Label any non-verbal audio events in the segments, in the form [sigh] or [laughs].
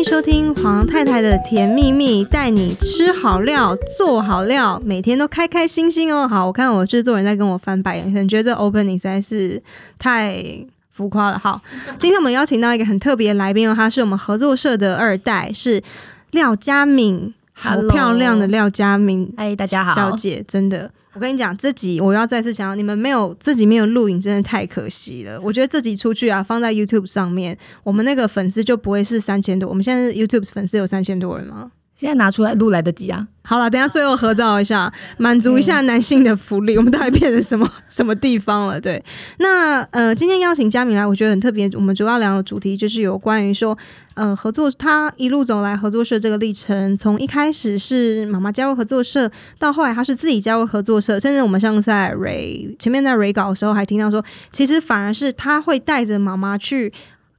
迎收听黄太太的甜蜜蜜，带你吃好料，做好料，每天都开开心心哦。好，我看我制作人在跟我翻白眼，可能觉得这 opening 实在是太浮夸了。好，今天我们邀请到一个很特别的来宾哦，他是我们合作社的二代，是廖佳敏，好漂亮的廖佳敏，哎，大家好，小姐，真的。我跟你讲，这集我要再次强调，你们没有自己没有录影，真的太可惜了。我觉得这集出去啊，放在 YouTube 上面，我们那个粉丝就不会是三千多。我们现在 YouTube 粉丝有三千多人吗？现在拿出来录来得及啊！好了，等下最后合照一下，满足一下男性的福利。我们到底变成什么 [laughs] 什么地方了？对，那呃，今天邀请佳敏来，我觉得很特别。我们主要聊的主题就是有关于说，呃，合作他一路走来合作社这个历程，从一开始是妈妈加入合作社，到后来他是自己加入合作社，甚至我们上次在 Ray 前面在 Ray 稿的时候还听到说，其实反而是他会带着妈妈去。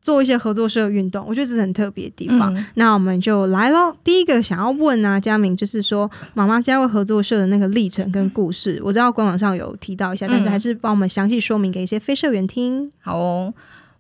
做一些合作社运动，我觉得这是很特别的地方。嗯、那我们就来喽。第一个想要问啊，佳明，就是说妈妈加入合作社的那个历程跟故事，我知道官网上有提到一下，但是还是帮我们详细说明给一些非社员听。好哦，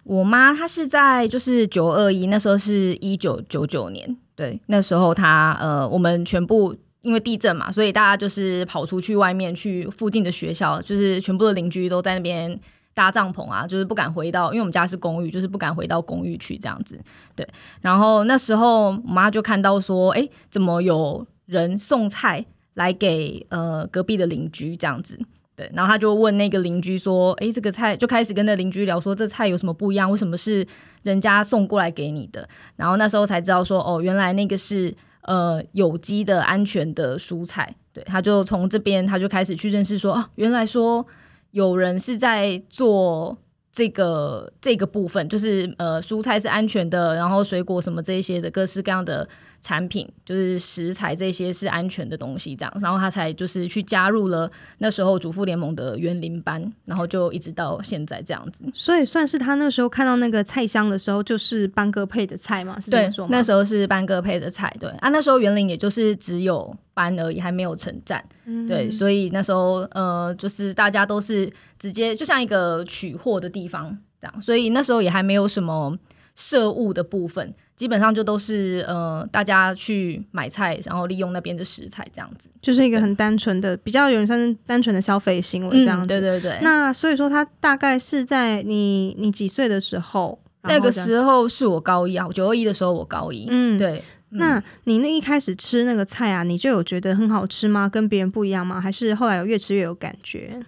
我妈她是在就是九二一那时候是一九九九年，对，那时候她呃，我们全部因为地震嘛，所以大家就是跑出去外面去附近的学校，就是全部的邻居都在那边。搭帐篷啊，就是不敢回到，因为我们家是公寓，就是不敢回到公寓去这样子。对，然后那时候我妈就看到说，哎，怎么有人送菜来给呃隔壁的邻居这样子？对，然后她就问那个邻居说，哎，这个菜就开始跟那邻居聊说，这菜有什么不一样？为什么是人家送过来给你的？然后那时候才知道说，哦，原来那个是呃有机的安全的蔬菜。对，她就从这边她就开始去认识说，哦，原来说。有人是在做这个这个部分，就是呃，蔬菜是安全的，然后水果什么这些的各式各样的。产品就是食材，这些是安全的东西，这样，然后他才就是去加入了那时候主妇联盟的园林班，然后就一直到现在这样子。所以算是他那时候看到那个菜箱的时候，就是班哥配的菜嘛？是这么说吗？那时候是班哥配的菜。对啊，那时候园林也就是只有班而已，还没有成站。嗯、对，所以那时候呃，就是大家都是直接就像一个取货的地方这样，所以那时候也还没有什么社务的部分。基本上就都是呃，大家去买菜，然后利用那边的食材这样子，就是一个很单纯的，比较有点像是单纯的消费行为这样子。嗯、对对对。那所以说，他大概是在你你几岁的时候？那个时候是我高一啊，九二一的时候我高一。嗯，对。嗯、那你那一开始吃那个菜啊，你就有觉得很好吃吗？跟别人不一样吗？还是后来有越吃越有感觉？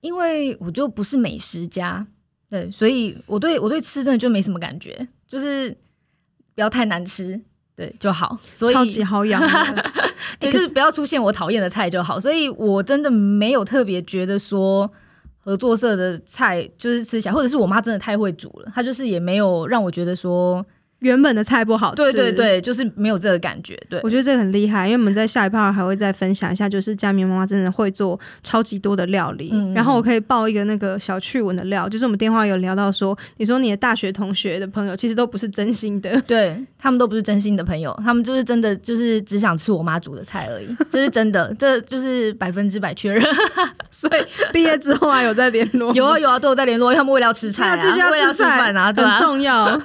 因为我就不是美食家，对，所以我对我对吃真的就没什么感觉，就是。不要太难吃，对就好，所以超级好养，[laughs] 对，就是不要出现我讨厌的菜就好。所以我真的没有特别觉得说合作社的菜就是吃起来，或者是我妈真的太会煮了，她就是也没有让我觉得说。原本的菜不好吃，对对对，就是没有这个感觉。对，我觉得这个很厉害，因为我们在下一趴还会再分享一下，就是佳明妈妈真的会做超级多的料理。嗯，然后我可以爆一个那个小趣闻的料，就是我们电话有聊到说，你说你的大学同学的朋友其实都不是真心的，[laughs] 对，他们都不是真心的朋友，他们就是真的就是只想吃我妈煮的菜而已，[laughs] 这是真的，这就是百分之百确认。[laughs] 所以毕业之后还有在联络？有啊有啊，都有在联络，他们为了要吃菜啊，继续要吃饭啊，很重要。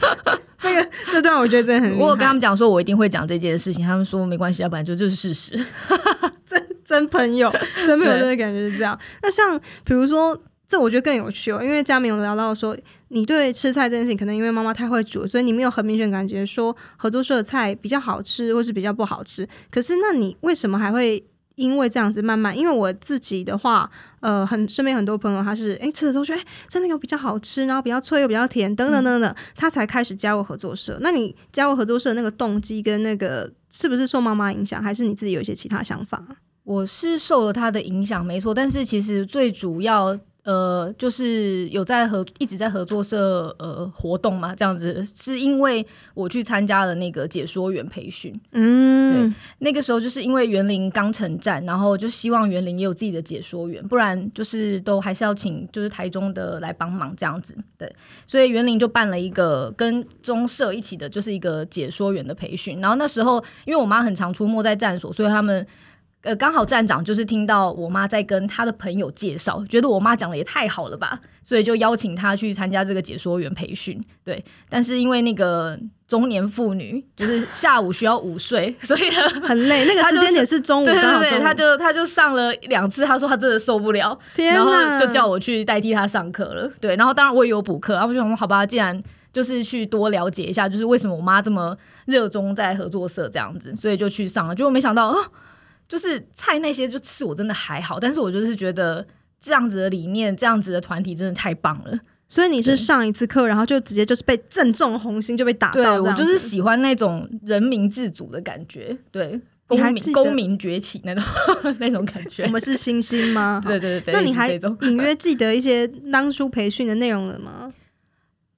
这个 [laughs] 这段我觉得真的很，我有跟他们讲说，我一定会讲这件事情。他们说没关系，要不然就就是事实。[laughs] 真真朋友，真朋友，[laughs] 真的感觉是这样。那像比如说，这我觉得更有趣哦，因为佳明有聊到说，你对吃菜这件事情，可能因为妈妈太会煮，所以你没有很明显感觉说合作社的菜比较好吃，或是比较不好吃。可是那你为什么还会？因为这样子慢慢，因为我自己的话，呃，很身边很多朋友他是，哎，吃的时候觉得，哎，真的有比较好吃，然后比较脆又比较甜，等等等等，他才开始加入合作社。那你加入合作社那个动机跟那个是不是受妈妈影响，还是你自己有一些其他想法？我是受了他的影响，没错，但是其实最主要。呃，就是有在合一直在合作社呃活动嘛，这样子是因为我去参加了那个解说员培训，嗯，对，那个时候就是因为园林刚成站，然后就希望园林也有自己的解说员，不然就是都还是要请就是台中的来帮忙这样子，对，所以园林就办了一个跟中社一起的，就是一个解说员的培训，然后那时候因为我妈很常出没在站所，所以他们。呃，刚好站长就是听到我妈在跟她的朋友介绍，觉得我妈讲的也太好了吧，所以就邀请她去参加这个解说员培训。对，但是因为那个中年妇女就是下午需要午睡，[laughs] 所以很累。那个时间点是中午，对对对，他就她就上了两次，她说她真的受不了，然后就叫我去代替她上课了。对，然后当然我也有补课，然后我就说好吧，既然就是去多了解一下，就是为什么我妈这么热衷在合作社这样子，所以就去上了。结果没想到啊。就是菜那些就吃我真的还好，但是我就是觉得这样子的理念，这样子的团体真的太棒了。所以你是上一次课，然后就直接就是被正中红心，就被打到。对，我就是喜欢那种人民自主的感觉，对，公民公民崛起那种 [laughs] 那种感觉。我们是星星吗？[laughs] 对对对。那你还隐约记得一些当初培训的内容了吗？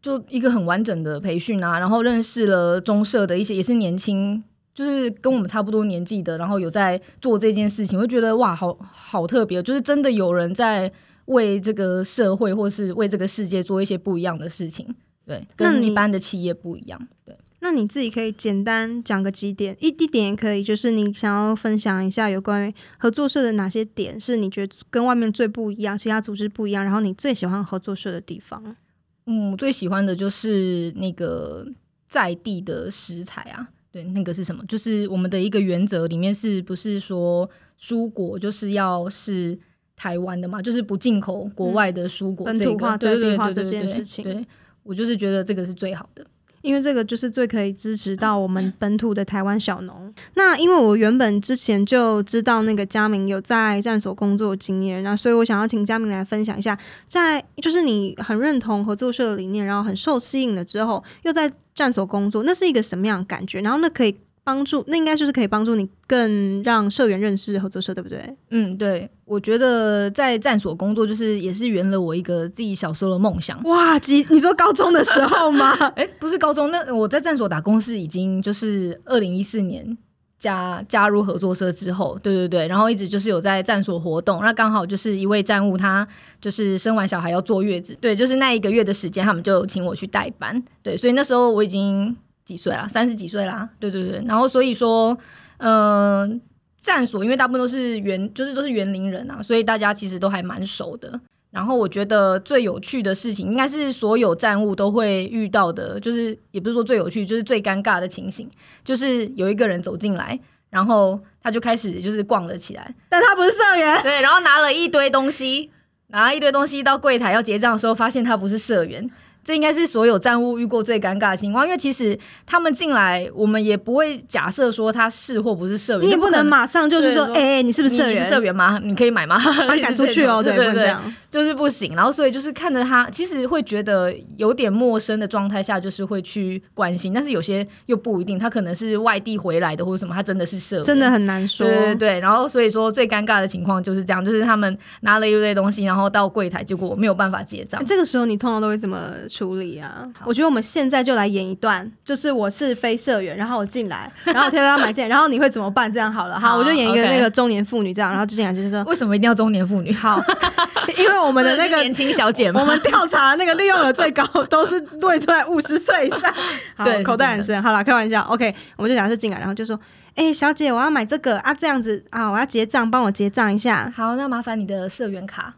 就一个很完整的培训啊，然后认识了中社的一些也是年轻。就是跟我们差不多年纪的，然后有在做这件事情，我就觉得哇，好好特别，就是真的有人在为这个社会或是为这个世界做一些不一样的事情，对，跟一般的企业不一样，对。那你自己可以简单讲个几点，一一点也可以，就是你想要分享一下有关于合作社的哪些点是你觉得跟外面最不一样，其他组织不一样，然后你最喜欢合作社的地方。嗯，最喜欢的就是那个在地的食材啊。对，那个是什么？就是我们的一个原则里面，是不是说蔬果就是要是台湾的嘛？就是不进口国外的蔬果，这个，本土化、在地化这件事情。对，我就是觉得这个是最好的。因为这个就是最可以支持到我们本土的台湾小农。那因为我原本之前就知道那个佳明有在战所工作经验，那所以我想要请佳明来分享一下，在就是你很认同合作社的理念，然后很受吸引了之后，又在站所工作，那是一个什么样的感觉？然后那可以。帮助，那应该就是可以帮助你更让社员认识合作社，对不对？嗯，对，我觉得在站所工作，就是也是圆了我一个自己小时候的梦想。哇，几？你说高中的时候吗？[laughs] 哎，不是高中，那我在站所打工是已经就是二零一四年加加入合作社之后，对对对，然后一直就是有在站所活动。那刚好就是一位站务，他就是生完小孩要坐月子，对，就是那一个月的时间，他们就请我去代班，对，所以那时候我已经。几岁啦？三十几岁啦？对对对。然后所以说，嗯、呃，站所因为大部分都是园，就是都是园林人啊，所以大家其实都还蛮熟的。然后我觉得最有趣的事情，应该是所有站务都会遇到的，就是也不是说最有趣，就是最尴尬的情形，就是有一个人走进来，然后他就开始就是逛了起来，但他不是社员，对，然后拿了一堆东西，拿了一堆东西到柜台要结账的时候，发现他不是社员。这应该是所有站务遇过最尴尬的情况，因为其实他们进来，我们也不会假设说他是或不是社员，你也不能马上就是说，哎、欸，你是不是社员？你是社员吗？你可以买吗？把你 [laughs] 赶出去哦，对对对，对，就是不行。然后所以就是看着他，其实会觉得有点陌生的状态下，就是会去关心。但是有些又不一定，他可能是外地回来的或者什么，他真的是社员，真的很难说。对对对。然后所以说最尴尬的情况就是这样，就是他们拿了一堆东西，然后到柜台，结果没有办法结账。欸，这个时候你通常都会怎么处理啊？我觉得我们现在就来演一段，就是我是非社员，然后我进来，[laughs] 然后我挑他买件，然后你会怎么办？这样好了，好，我就演一个那个中年妇女这样，然后就进来就是说，为什么一定要中年妇女？好，[laughs] 因为我们的那个 [laughs] 年轻小姐，我们调查那个利用额最高都是对出来五十岁以上，好，对，口袋很深，好了，开玩笑，OK，我们就假设进来，然后就说，哎、欸，小姐，我要买这个啊，这样子啊，我要结账，帮我结账一下。好，那麻烦你的社员卡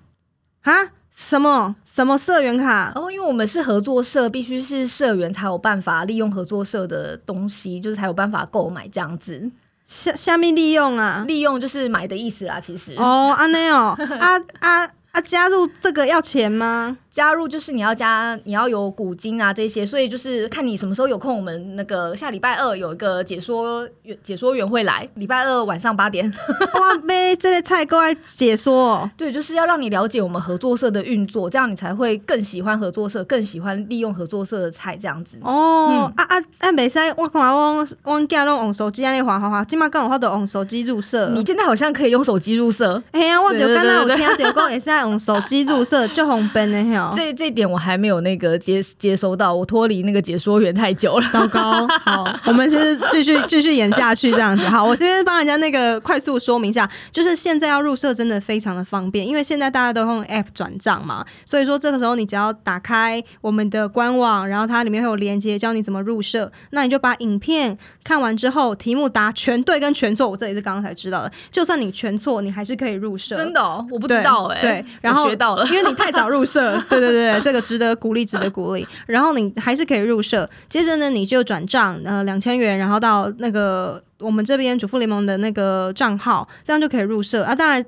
啊。什么什么社员卡？哦，因为我们是合作社，必须是社员才有办法利用合作社的东西，就是才有办法购买这样子。下下面利用啊？利用就是买的意思啦，其实。哦，安内哦，啊 [laughs] 啊啊！加入这个要钱吗？加入就是你要加，你要有股金啊这些，所以就是看你什么时候有空。我们那个下礼拜二有一个解说解说员会来，礼拜二晚上八点。[laughs] 哇，呗，这类菜过来解说。对，就是要让你了解我们合作社的运作，这样你才会更喜欢合作社，更喜欢利用合作社的菜这样子。哦，嗯、啊啊啊！没使，我看我我囝拢用手机安尼滑滑滑，今麦刚好都用手机入社。你现在好像可以用手机入社。哎呀，我就刚刚有听到讲会使那种手机入社就红灯的哈。[laughs] 这这点我还没有那个接接收到，我脱离那个解说员太久了，糟糕。好，我们其实继续继续演下去这样子。好，我先帮人家那个快速说明一下，就是现在要入社真的非常的方便，因为现在大家都用 App 转账嘛，所以说这个时候你只要打开我们的官网，然后它里面会有连接教你怎么入社，那你就把影片看完之后，题目答全对跟全错，我这也是刚刚才知道的，就算你全错，你还是可以入社。真的、哦，我不知道哎、欸。对，然后学到了，因为你太早入社，[laughs] 对对对，这个值得鼓励，值得鼓励。然后你还是可以入社，接着呢，你就转账呃两千元，然后到那个我们这边主妇联盟的那个账号，这样就可以入社啊。当然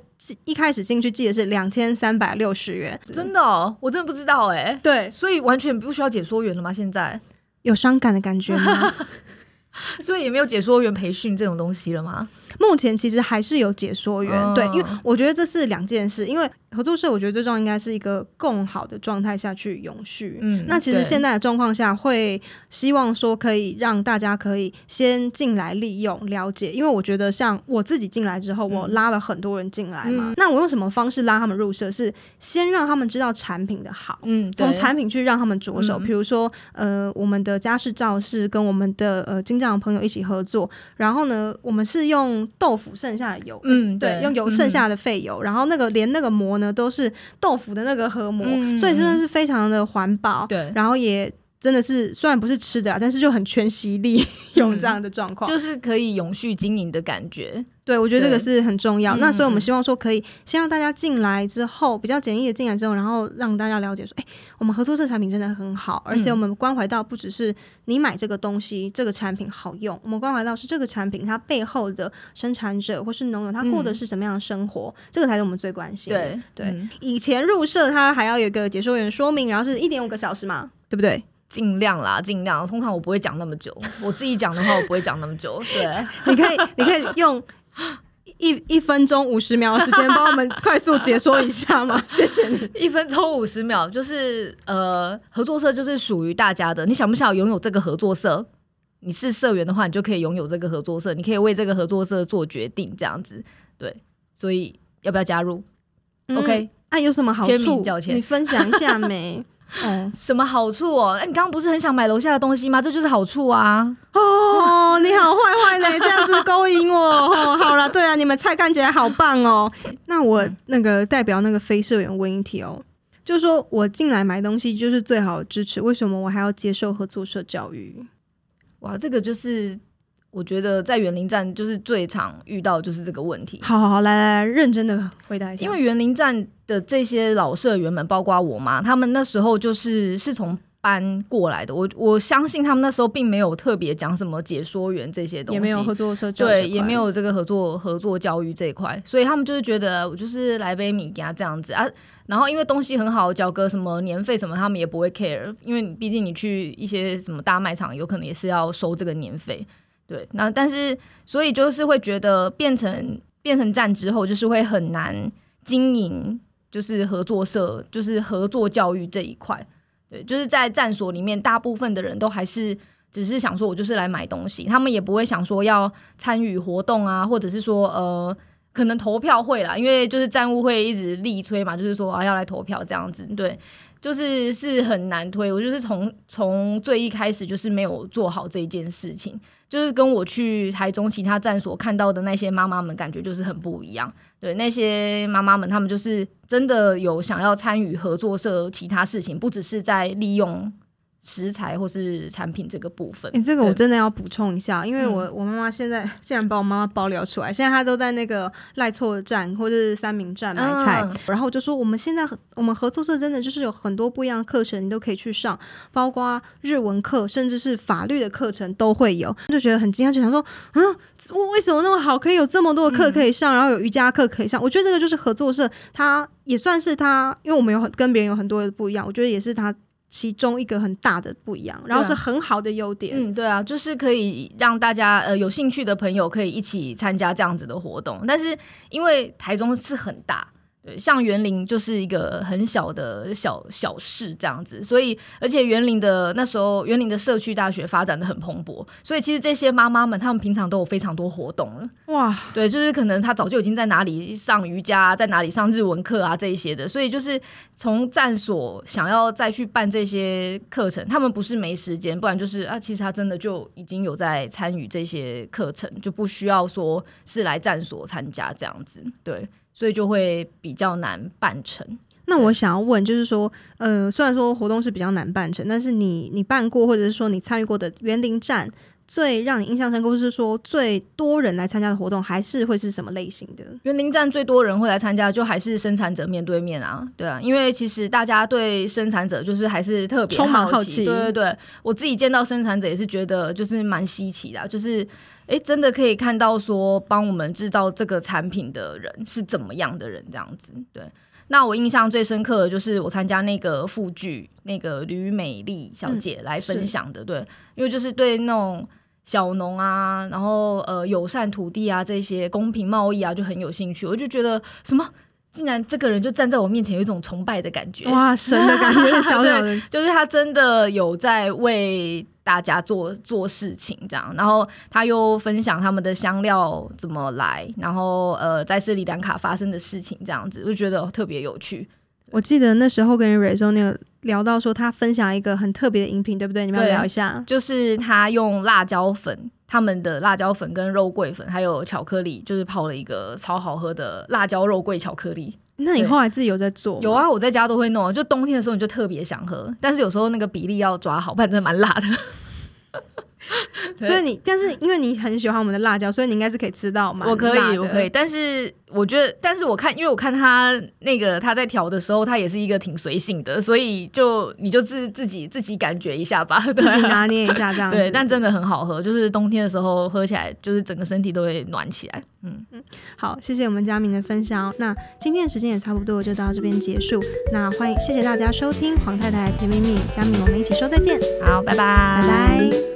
一开始进去记得是两千三百六十元。真的、哦，我真的不知道哎、欸。对，所以完全不需要解说员了吗？现在有伤感的感觉吗？[laughs] 所以也没有解说员培训这种东西了吗？目前其实还是有解说员，哦、对，因为我觉得这是两件事。因为合作社，我觉得最重要应该是一个更好的状态下去永续。嗯，那其实现在的状况下，会希望说可以让大家可以先进来利用了解。因为我觉得像我自己进来之后，我拉了很多人进来嘛、嗯。那我用什么方式拉他们入社？是先让他们知道产品的好，嗯，从产品去让他们着手。比如说，呃，我们的家事照是跟我们的呃金匠朋友一起合作，然后呢，我们是用豆腐剩下的油，嗯，对，用油剩下的废油、嗯，然后那个连那个膜呢都是豆腐的那个核膜、嗯，所以真的是非常的环保，对，然后也真的是虽然不是吃的啊，但是就很全息力 [laughs] 用这样的状况、嗯，就是可以永续经营的感觉。对，我觉得这个是很重要。那所以我们希望说，可以先让大家进来之后，比较简易的进来之后，然后让大家了解说，哎，我们合作社产品真的很好，而且我们关怀到不只是你买这个东西，这个产品好用，我们关怀到是这个产品它背后的生产者或是农友他过的是什么样的生活，这个才是我们最关心的。对对，以前入社他还要有一个解说员说明，然后是一点五个小时嘛，对不对？尽量啦，尽量。通常我不会讲那么久，[laughs] 我自己讲的话我不会讲那么久。对，你可以，你可以用。一一分钟五十秒的时间，帮我们快速解说一下吗？[laughs] 谢谢你。一分钟五十秒，就是呃，合作社就是属于大家的。你想不想拥有这个合作社？你是社员的话，你就可以拥有这个合作社，你可以为这个合作社做决定，这样子。对，所以要不要加入？嗯？OK，啊，有什么好处？你分享一下没？嗯，什么好处哦？哎，你刚刚不是很想买楼下的东西吗？这就是好处啊！哦，你好坏坏呢，[laughs] 这样子勾引我。哦，好了，对啊，你们菜看起来好棒哦。那我那个代表那个非社员问一题哦，就是说我进来买东西就是最好的支持，为什么我还要接受合作社教育？哇，这个就是。我觉得在园林站就是最常遇到就是这个问题。好好好，来来来，认真的回答一下。因为园林站的这些老社员们，包括我妈，他们那时候就是是从搬过来的。我我相信他们那时候并没有特别讲什么解说员这些东西，也没有合作社教，对，也没有这个合作合作教育这一块，所以他们就是觉得我就是来杯米给他这样子啊。然后因为东西很好，缴个什么年费什么，他们也不会 care，因为毕竟你去一些什么大卖场，有可能也是要收这个年费。对，那但是所以就是会觉得变成变成站之后，就是会很难经营，就是合作社，就是合作教育这一块。对，就是在站所里面，大部分的人都还是只是想说，我就是来买东西，他们也不会想说要参与活动啊，或者是说呃，可能投票会啦，因为就是站务会一直力催嘛，就是说啊要来投票这样子，对，就是是很难推。我就是从从最一开始就是没有做好这一件事情。就是跟我去台中其他站所看到的那些妈妈们，感觉就是很不一样。对，那些妈妈们，她们就是真的有想要参与合作社其他事情，不只是在利用。食材或是产品这个部分，你、欸，这个我真的要补充一下，因为我我妈妈现在竟然把我妈妈爆料出来，现在她都在那个赖错站或者是三明站买菜，嗯，然后我就说我们现在我们合作社真的就是有很多不一样的课程，你都可以去上，包括日文课，甚至是法律的课程都会有，就觉得很惊讶，就想说啊，为什么那么好，可以有这么多的课可以上，嗯，然后有瑜伽课可以上，我觉得这个就是合作社，它也算是它，因为我们有很跟别人有很多的不一样，我觉得也是它。其中一个很大的不一样，然后是很好的优点。嗯，对啊，就是可以让大家呃有兴趣的朋友可以一起参加这样子的活动。但是因为台中是很大，对，像园林就是一个很小的小小事这样子，所以而且园林的那时候园林的社区大学发展的很蓬勃，所以其实这些妈妈们她们平常都有非常多活动了。哇，对，就是可能她早就已经在哪里上瑜伽，在哪里上日文课啊这一些的，所以就是从站所想要再去办这些课程，他们不是没时间，不然就是啊，其实他真的就已经有在参与这些课程，就不需要说是来站所参加这样子，对。所以就会比较难办成。那我想要问，就是说，呃，虽然说活动是比较难办成，但是你你办过或者是说你参与过的园林站，最让你印象深刻，或是说最多人来参加的活动，还是会是什么类型的？园林站最多人会来参加，就还是生产者面对面啊，对啊，因为其实大家对生产者就是还是特别充满好奇。对对对，我自己见到生产者也是觉得就是蛮稀奇的，就是。哎，真的可以看到说帮我们制造这个产品的人是怎么样的人这样子。对，那我印象最深刻的就是我参加那个副剧，那个吕美丽小姐来分享的。嗯、对，因为就是对那种小农啊，然后呃友善土地啊这些公平贸易啊就很有兴趣。我就觉得什么，竟然这个人就站在我面前，有一种崇拜的感觉。哇，神的感觉，[laughs] 小小的，就是他真的有在为。大家做做事情这样，然后他又分享他们的香料怎么来，然后呃，在斯里兰卡发生的事情这样子，就觉得特别有趣。我记得那时候跟瑞说那个聊到说，他分享一个很特别的饮品，对不对？你们要聊一下，就是他用辣椒粉，他们的辣椒粉跟肉桂粉还有巧克力，就是泡了一个超好喝的辣椒肉桂巧克力。那你后来自己有在做？有啊，我在家都会弄。就冬天的时候，你就特别想喝，但是有时候那个比例要抓好，不然真的蛮辣的。[laughs] 所以你，但是因为你很喜欢我们的辣椒，所以你应该是可以吃到嘛。我可以，我可以，但是。我觉得，但是我看，因为我看他那个他在调的时候，他也是一个挺随性的，所以就你就自自己自己感觉一下吧，[laughs] 自己拿捏一下这样子。对，但真的很好喝，就是冬天的时候喝起来，就是整个身体都会暖起来。嗯嗯，好，谢谢我们佳明的分享。那今天的时间也差不多，就到这边结束。那欢迎，谢谢大家收听黄太太甜蜜蜜，佳明，我们一起说再见。好，拜拜，拜拜。